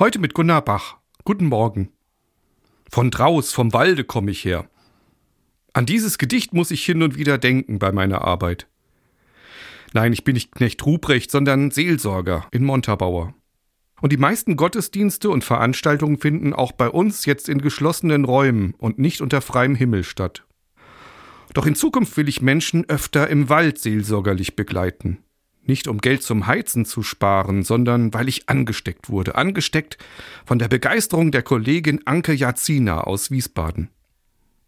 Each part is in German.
Heute mit Gunnar Bach. Guten Morgen. Von draus, vom Walde komme ich her. An dieses Gedicht muss ich hin und wieder denken bei meiner Arbeit. Nein, ich bin nicht Knecht Ruprecht, sondern Seelsorger in Montabaur. Und die meisten Gottesdienste und Veranstaltungen finden auch bei uns jetzt in geschlossenen Räumen und nicht unter freiem Himmel statt. Doch in Zukunft will ich Menschen öfter im Wald seelsorgerlich begleiten. Nicht um Geld zum Heizen zu sparen, sondern weil ich angesteckt wurde. Angesteckt von der Begeisterung der Kollegin Anke Jazina aus Wiesbaden.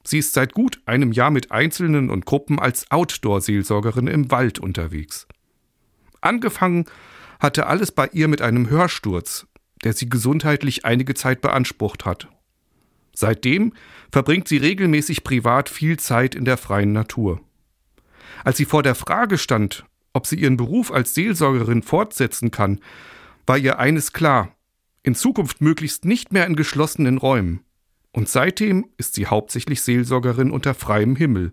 Sie ist seit gut einem Jahr mit Einzelnen und Gruppen als Outdoor-Seelsorgerin im Wald unterwegs. Angefangen hatte alles bei ihr mit einem Hörsturz, der sie gesundheitlich einige Zeit beansprucht hat. Seitdem verbringt sie regelmäßig privat viel Zeit in der freien Natur. Als sie vor der Frage stand, ob sie ihren Beruf als Seelsorgerin fortsetzen kann, war ihr eines klar, in Zukunft möglichst nicht mehr in geschlossenen Räumen. Und seitdem ist sie hauptsächlich Seelsorgerin unter freiem Himmel.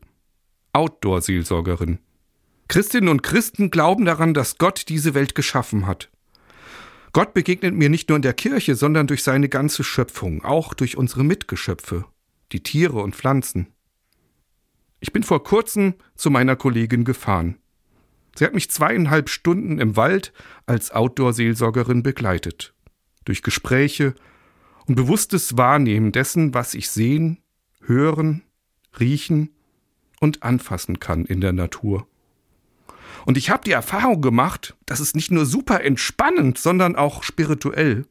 Outdoor-Seelsorgerin. Christinnen und Christen glauben daran, dass Gott diese Welt geschaffen hat. Gott begegnet mir nicht nur in der Kirche, sondern durch seine ganze Schöpfung, auch durch unsere Mitgeschöpfe, die Tiere und Pflanzen. Ich bin vor kurzem zu meiner Kollegin gefahren. Sie hat mich zweieinhalb Stunden im Wald als Outdoor-Seelsorgerin begleitet. Durch Gespräche und bewusstes Wahrnehmen dessen, was ich sehen, hören, riechen und anfassen kann in der Natur. Und ich habe die Erfahrung gemacht, dass es nicht nur super entspannend, sondern auch spirituell.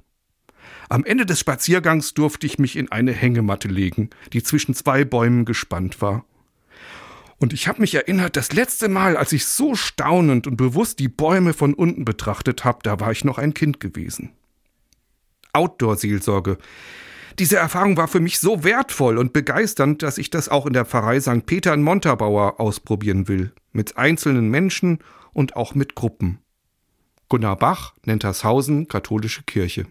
Am Ende des Spaziergangs durfte ich mich in eine Hängematte legen, die zwischen zwei Bäumen gespannt war. Und ich habe mich erinnert, das letzte Mal, als ich so staunend und bewusst die Bäume von unten betrachtet habe, da war ich noch ein Kind gewesen. Outdoor-Seelsorge. Diese Erfahrung war für mich so wertvoll und begeisternd, dass ich das auch in der Pfarrei St. Peter in Montabaur ausprobieren will. Mit einzelnen Menschen und auch mit Gruppen. Gunnar Bach, Nentershausen, Katholische Kirche.